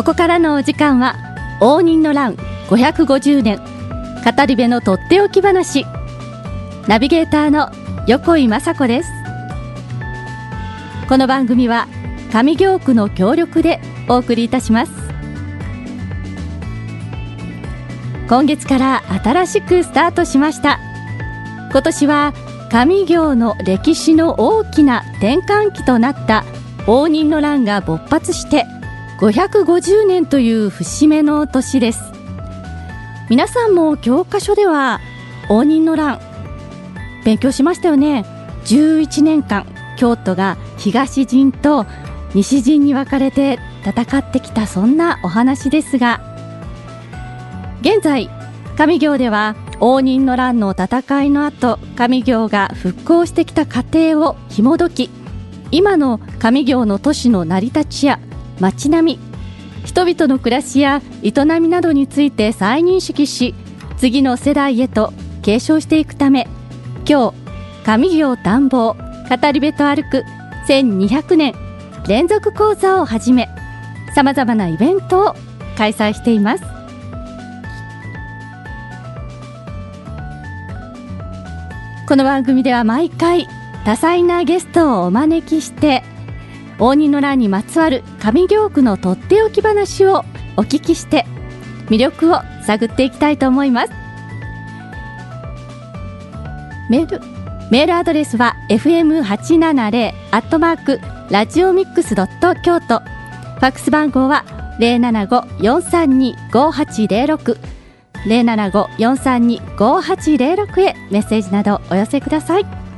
ここからのお時間は応仁の乱550年語り部のとっておき話。ナビゲーターの横井雅子です。この番組は上京区の協力でお送りいたします。今月から新しくスタートしました。今年は上京の歴史の大きな転換期となった応仁の乱が勃発して550年という節目の年です。皆さんも教科書では応仁の乱勉強しましたよね。11年間京都が東陣と西陣に分かれて戦ってきたそんなお話ですが。現在上行では応仁の乱の戦いの後上行が復興してきた過程を紐解き今の上行の都市の成り立ちや街並み。人々の暮らしや営みなどについて再認識し次の世代へと継承していくため今日上行探訪語り部と歩く1200年連続講座をはじめさまざまなイベントを開催しています。この番組では毎回多彩なゲストをお招きして応仁の乱にまつわる上京区のとっておき話をお聞きして魅力を探っていきたいと思います。メールメールアドレスは fm870 アットマークラジオミックスドット京都。ファックス番号は075-432-5806 075-432-5806へメッセージなどお寄せください。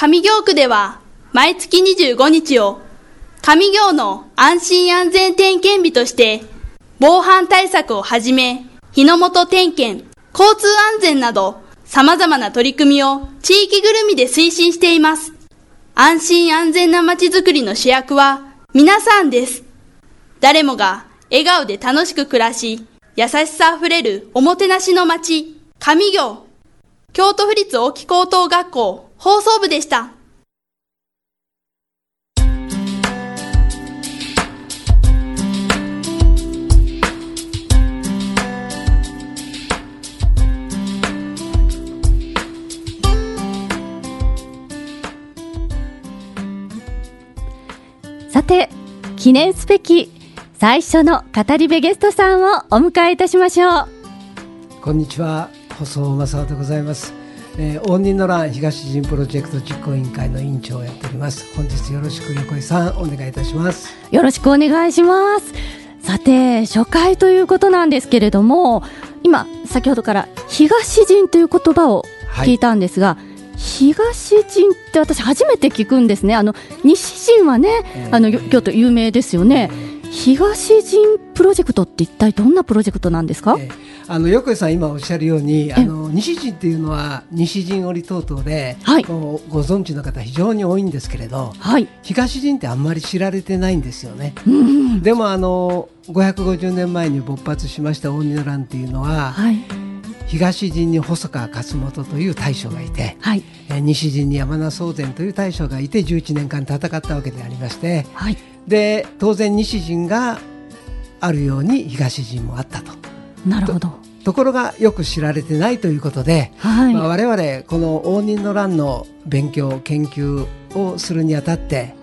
上行区では毎月25日を上行の安心安全点検日として防犯対策をはじめ日の元点検、交通安全など様々な取り組みを地域ぐるみで推進しています。安心安全な街づくりの主役は皆さんです。誰もが笑顔で楽しく暮らし、優しさあふれるおもてなしの街、上行。京都府立大木高等学校放送部でした。さて記念すべき最初の語り部ゲストさんをお迎えいたしましょう。こんにちは。細尾正夫でございます。えー、応仁の乱東陣プロジェクト実行委員会の委員長をやっております。本日よろしく横井さんお願いいたします。よろしくお願いします。さて初回ということなんですけれども今先ほどから東陣という言葉を聞いたんですが、はい東陣って私初めて聞くんですね。あの西陣はね、あの京都有名ですよね東陣プロジェクトって一体どんなプロジェクトなんですか、えー、あの横井さん今おっしゃるようにあの西陣っていうのは西陣織等々で、はい、ごご存知の方非常に多いんですけれど、はい、東陣ってあんまり知られてないんですよね。うん、でもあの550年前に勃発しました大仁の乱っていうのは、はい、東陣に細川勝元という大将がいて、はい、え西陣に山名宗全という大将がいて11年間戦ったわけでありまして、はい、で当然西陣があるように東陣もあったと。なるほどところがよく知られてないということで、はいまあ、我々この応仁の乱の勉強研究をするにあたって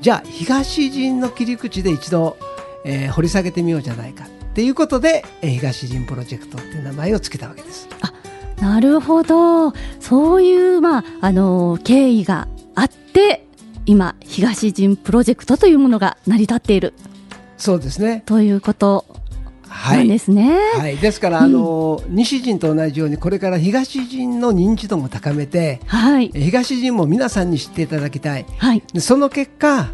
じゃあ東陣の切り口で一度、えー、掘り下げてみようじゃないかっていうことで、えー、東陣プロジェクトっていう名前を付けたわけです。あなるほどそういう、まああのー、経緯があって今東陣プロジェクトというものが成り立っている。そうですね。ということなんですね。はい、ですから、あの、西陣と同じようにこれから東陣の認知度も高めて、はい、東陣も皆さんに知っていただきたい、はい、その結果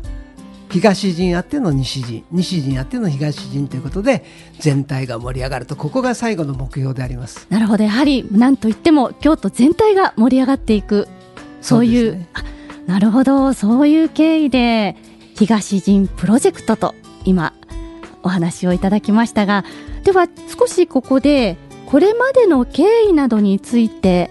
東陣あっての西陣西陣あっての東陣ということで全体が盛り上がるとここが最後の目標であります。なるほど。やはり何といっても京都全体が盛り上がっていく。そういう、ね、なるほど。そういう経緯で東陣プロジェクトと今お話をいただきましたがでは少しここでこれまでの経緯などについて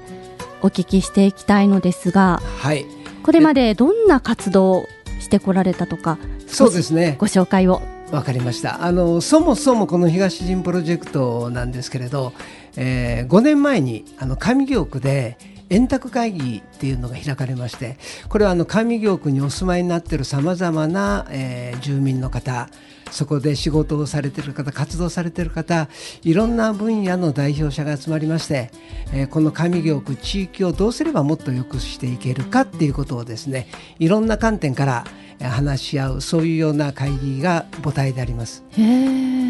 お聞きしていきたいのですが、はい、これまでどんな活動をしてこられたとかそうですね。ご紹介を。わかりました。あのそもそもこの東陣プロジェクトなんですけれど、えー、5年前にあの上京区で円卓会議っていうのが開かれましてこれはあの上京区にお住まいになっているさまざまな、えー、住民の方そこで仕事をされている方活動されている方いろんな分野の代表者が集まりまして、えー、この上京区地域をどうすればもっと良くしていけるかっていうことをですねいろんな観点から話し合うそういうような会議が母体であります。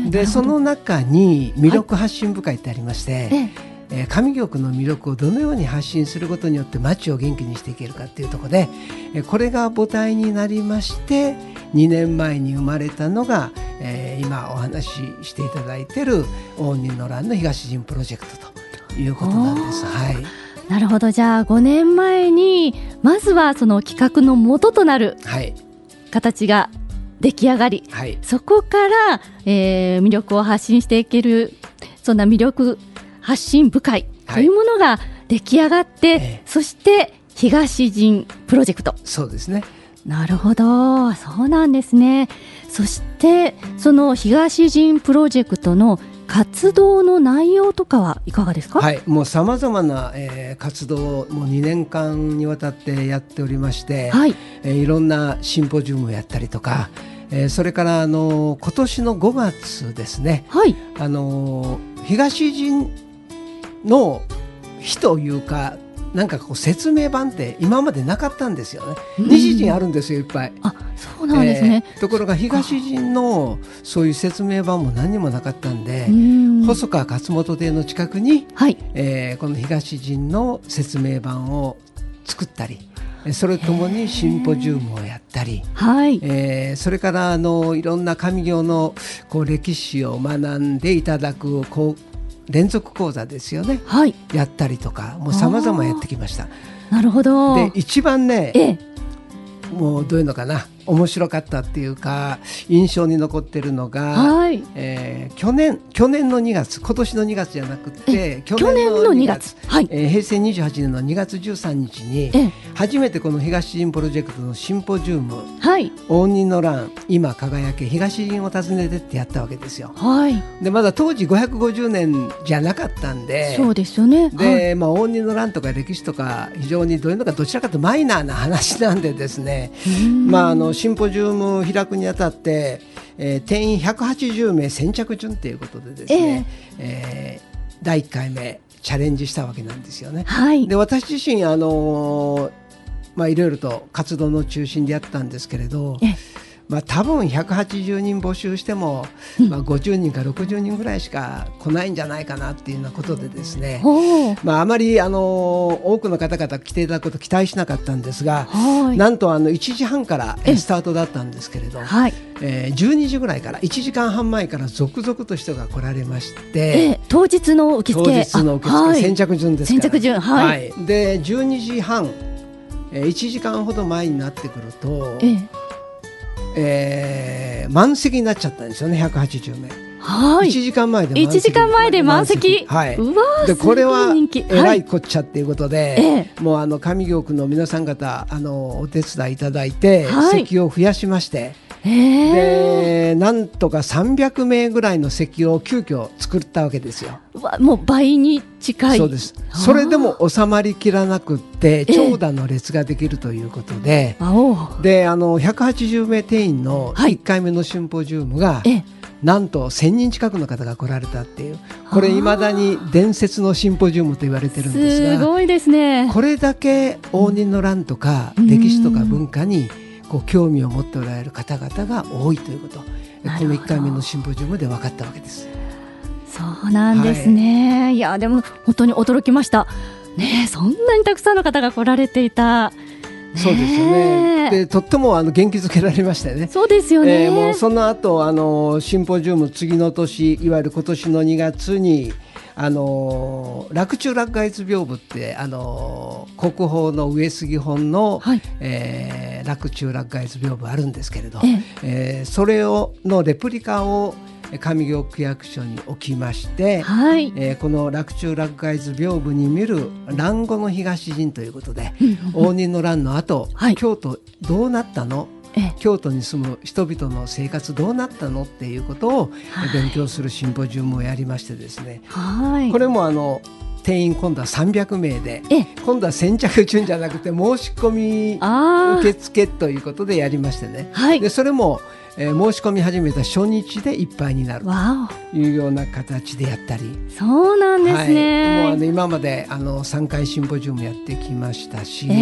でその中に魅力発信部会ってありまして、はいえー、上京区の魅力をどのように発信することによって街を元気にしていけるかっていうところで、えー、これが母体になりまして2年前に生まれたのが、えー、今お話ししていただいている応仁の乱の東陣プロジェクトということなんです。はい。なるほど。じゃあ5年前にまずはその企画の元となる形が出来上がり、はい、そこから、えー、魅力を発信していけるそんな魅力発信部会というものが出来上がって、はい、そして東陣プロジェクト。そうですね。なるほど。そうなんですね。そしてその東陣プロジェクトの活動の内容とかはいかがですか？はい。もうさまざまな、えー、活動をもう2年間にわたってやっておりまして、はい。えー、いろんなシンポジウムをやったりとかえー、それからあの今年の5月ですね、はい、あの東陣の日というかなんかこう説明版って今までなかったんですよね。西陣あるんですよいっぱい。あそうなんですね、えー、ところが東陣のそういう説明版も何もなかったんで細川勝本邸の近くに、はい、えー、この東陣の説明版を作ったり。それともにシンポジウムをやったり、はいえー、それからあのいろんな上行のこう歴史を学んでいただくこう連続講座ですよね、はい、やったりとかもうさまざまやってきました。なるほど。で一番ね、ええ、もうどういうのかな面白かったっていうか印象に残ってるのが、はい。えー、去年去年の2月今年の2月じゃなくて去年の2月はい、えー、平成28年の2月13日に初めてこの東陣プロジェクトのシンポジウム「はい、応仁の乱今輝け東陣を訪ねて」ってやったわけですよ。はい、でまだ当時550年じゃなかったんでそうですよね。で、はい、まあ、応仁の乱とか歴史とか非常にどういうのかどちらかというとマイナーな話なんでですね。まああのシンポジウムを開くにあたって、えー、定員180名先着順ということでですね、えー、えー、第1回目チャレンジしたわけなんですよね。はい、で私自身あのー、まあいろいろと活動の中心でやったんですけれど。まあ、多分180人募集しても、まあ、50人か60人ぐらいしか来ないんじゃないかなっていうようなことでですね、まあ、あまりあの多くの方々来ていただくこと期待しなかったんですがなんとあの1時半からスタートだったんですけれど、はい。えー、12時ぐらいから1時間半前から続々と人が来られまして、当日の受付。当日の受付、はい、先着順です先着順、はい、はい、で12時半、えー、1時間ほど前になってくると、えええー、満席になっちゃったんですよね180名。はい、1時間前で満席。時間前で満席？はい、でこれはえらいこっちゃっていうことで、はい、もうあの上京区の皆さん方あのお手伝いいただいて、はい、席を増やしまして、でなんとか300名ぐらいの席を急遽作ったわけですよ。もう倍に近い。そうです。それでも収まりきらなくって長蛇の列ができるということで、えー、であの180名定員の1回目のシンポジウムが、はい、なんと1000人近くの方が来られたっていう。これいまだに伝説のシンポジウムと言われてるんですがすごいですね。これだけ応仁の乱とか、歴史とか文化にこう興味を持っておられる方々が多いということこの1回目のシンポジウムで分かったわけです。そうなんですね、はい、いやでも本当に驚きましたねそんなにたくさんの方が来られていたそうですよね。で、とってもあの元気づけられましたね。そうですよね。えー、もうその後あのシンポジウム次の年いわゆる今年の2月にあの洛中洛外図屏風ってあの国宝の上杉本の、はい、えー、洛中洛外図屏風あるんですけれど、ええ。ー、それをのレプリカを上京区役所に置きまして、はい、えー、この洛中洛外図屏風に見る蘭語の東陣ということで応仁の乱の後、はい、京都どうなったの？京都に住む人々の生活どうなったのっていうことを勉強するシンポジウムをやりましてですね、はい、これもあの定員今度は300名で今度は先着順じゃなくて申し込み受付ということでやりましてね、はい、でそれもえー、申し込み始めた初日でいっぱいになるというような形でやったり。そうなんですね、はい、もうあの今まであの3回シンポジウムやってきましたし、え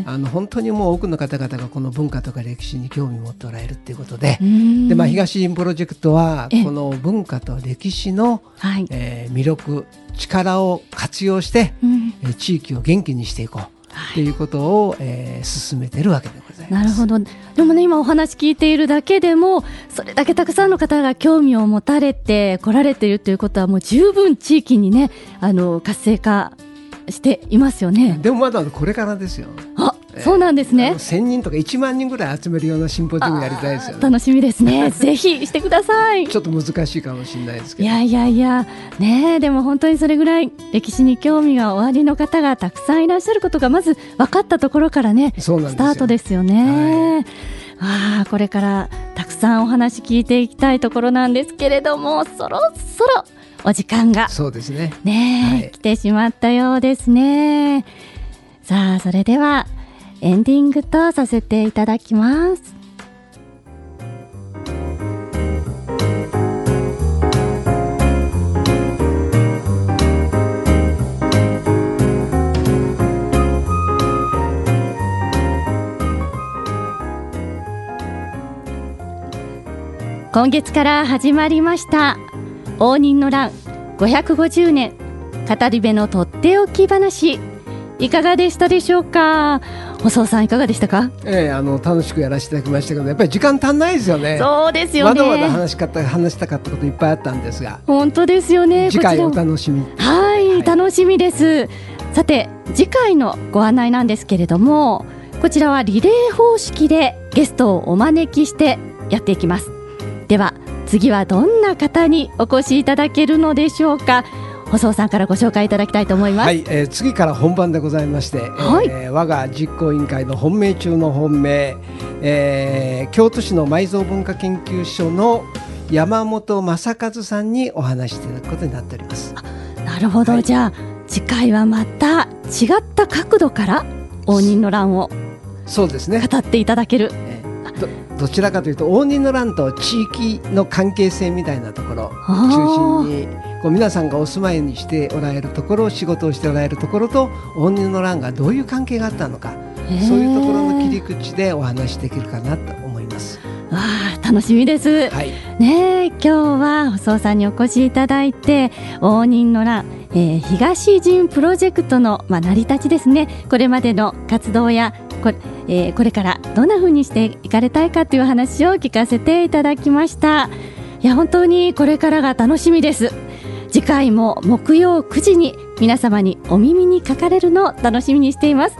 ー、あの本当にもう多くの方々がこの文化とか歴史に興味を持っておられるということでで、まあ、東陣プロジェクトはこの文化と歴史の、はい、えー、魅力力を活用して、うん、地域を元気にしていこうっていうことを、えー、進めてるわけでございます。なるほど。でもね今お話聞いているだけでもそれだけたくさんの方が興味を持たれて来られているということはもう十分地域にねあの活性化していますよね。でもまだこれからですよ。あそうなんですね。千人とか一万人ぐらい集めるようなシンポジウムやりたいですよね。楽しみですね。ぜひしてください。ちょっと難しいかもしれないですけど。いやいやいや、ねでも本当にそれぐらい歴史に興味がおありの方がたくさんいらっしゃることがまず分かったところからね、スタートですよね。はい、あこれからたくさんお話聞いていきたいところなんですけれども、そろそろお時間がそうですね。ね、はい、来てしまったようですね。さあ、それでは。エンディングとさせていただきます。今月から始まりました。応仁の乱。550年。語り部のとっておき話。いかがでしたでしょうか？細尾さんいかがでしたか？ええー、あの楽しくやらせていただきましたけどやっぱり時間足んないですよね。そうですよね。まだまだ話し方話したかったこといっぱいあったんですが。本当ですよね次回お楽しみはい、はい、楽しみです。さて次回のご案内なんですけれどもこちらはリレー方式でゲストをお招きしてやっていきます。では次はどんな方にお越しいただけるのでしょうか？細尾さんからご紹介いただきたいと思います。はい、えー、次から本番でございまして、はい、えー、我が実行委員会の本命中の本命、えー、京都市の埋蔵文化研究所の山本正和さんにお話しいただくことになっております。なるほど、はい、じゃあ次回はまた違った角度から応仁の乱をそうですね語っていただける。どどちらかというと応仁の乱と地域の関係性みたいなところ中心にこう皆さんがお住まいにしておられるところ仕事をしておられるところと応仁の乱がどういう関係があったのかそういうところの切り口でお話しできるかなと思います。わあ楽しみです、はい、ね今日は細尾さんにお越しいただいて応仁の乱、えー、東陣プロジェクトの、まあ、成り立ちですね。これまでの活動やこれ,、えー、これからどんなふうにしていかれたいかという話を聞かせていただきました。いや本当にこれからが楽しみです次回も木曜9時に皆様にお耳にかかれるのを楽しみにしています。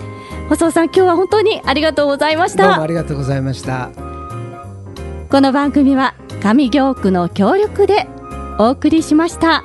細尾さん今日は本当にありがとうございました。どうもありがとうございました。この番組は上京区の協力でお送りしました。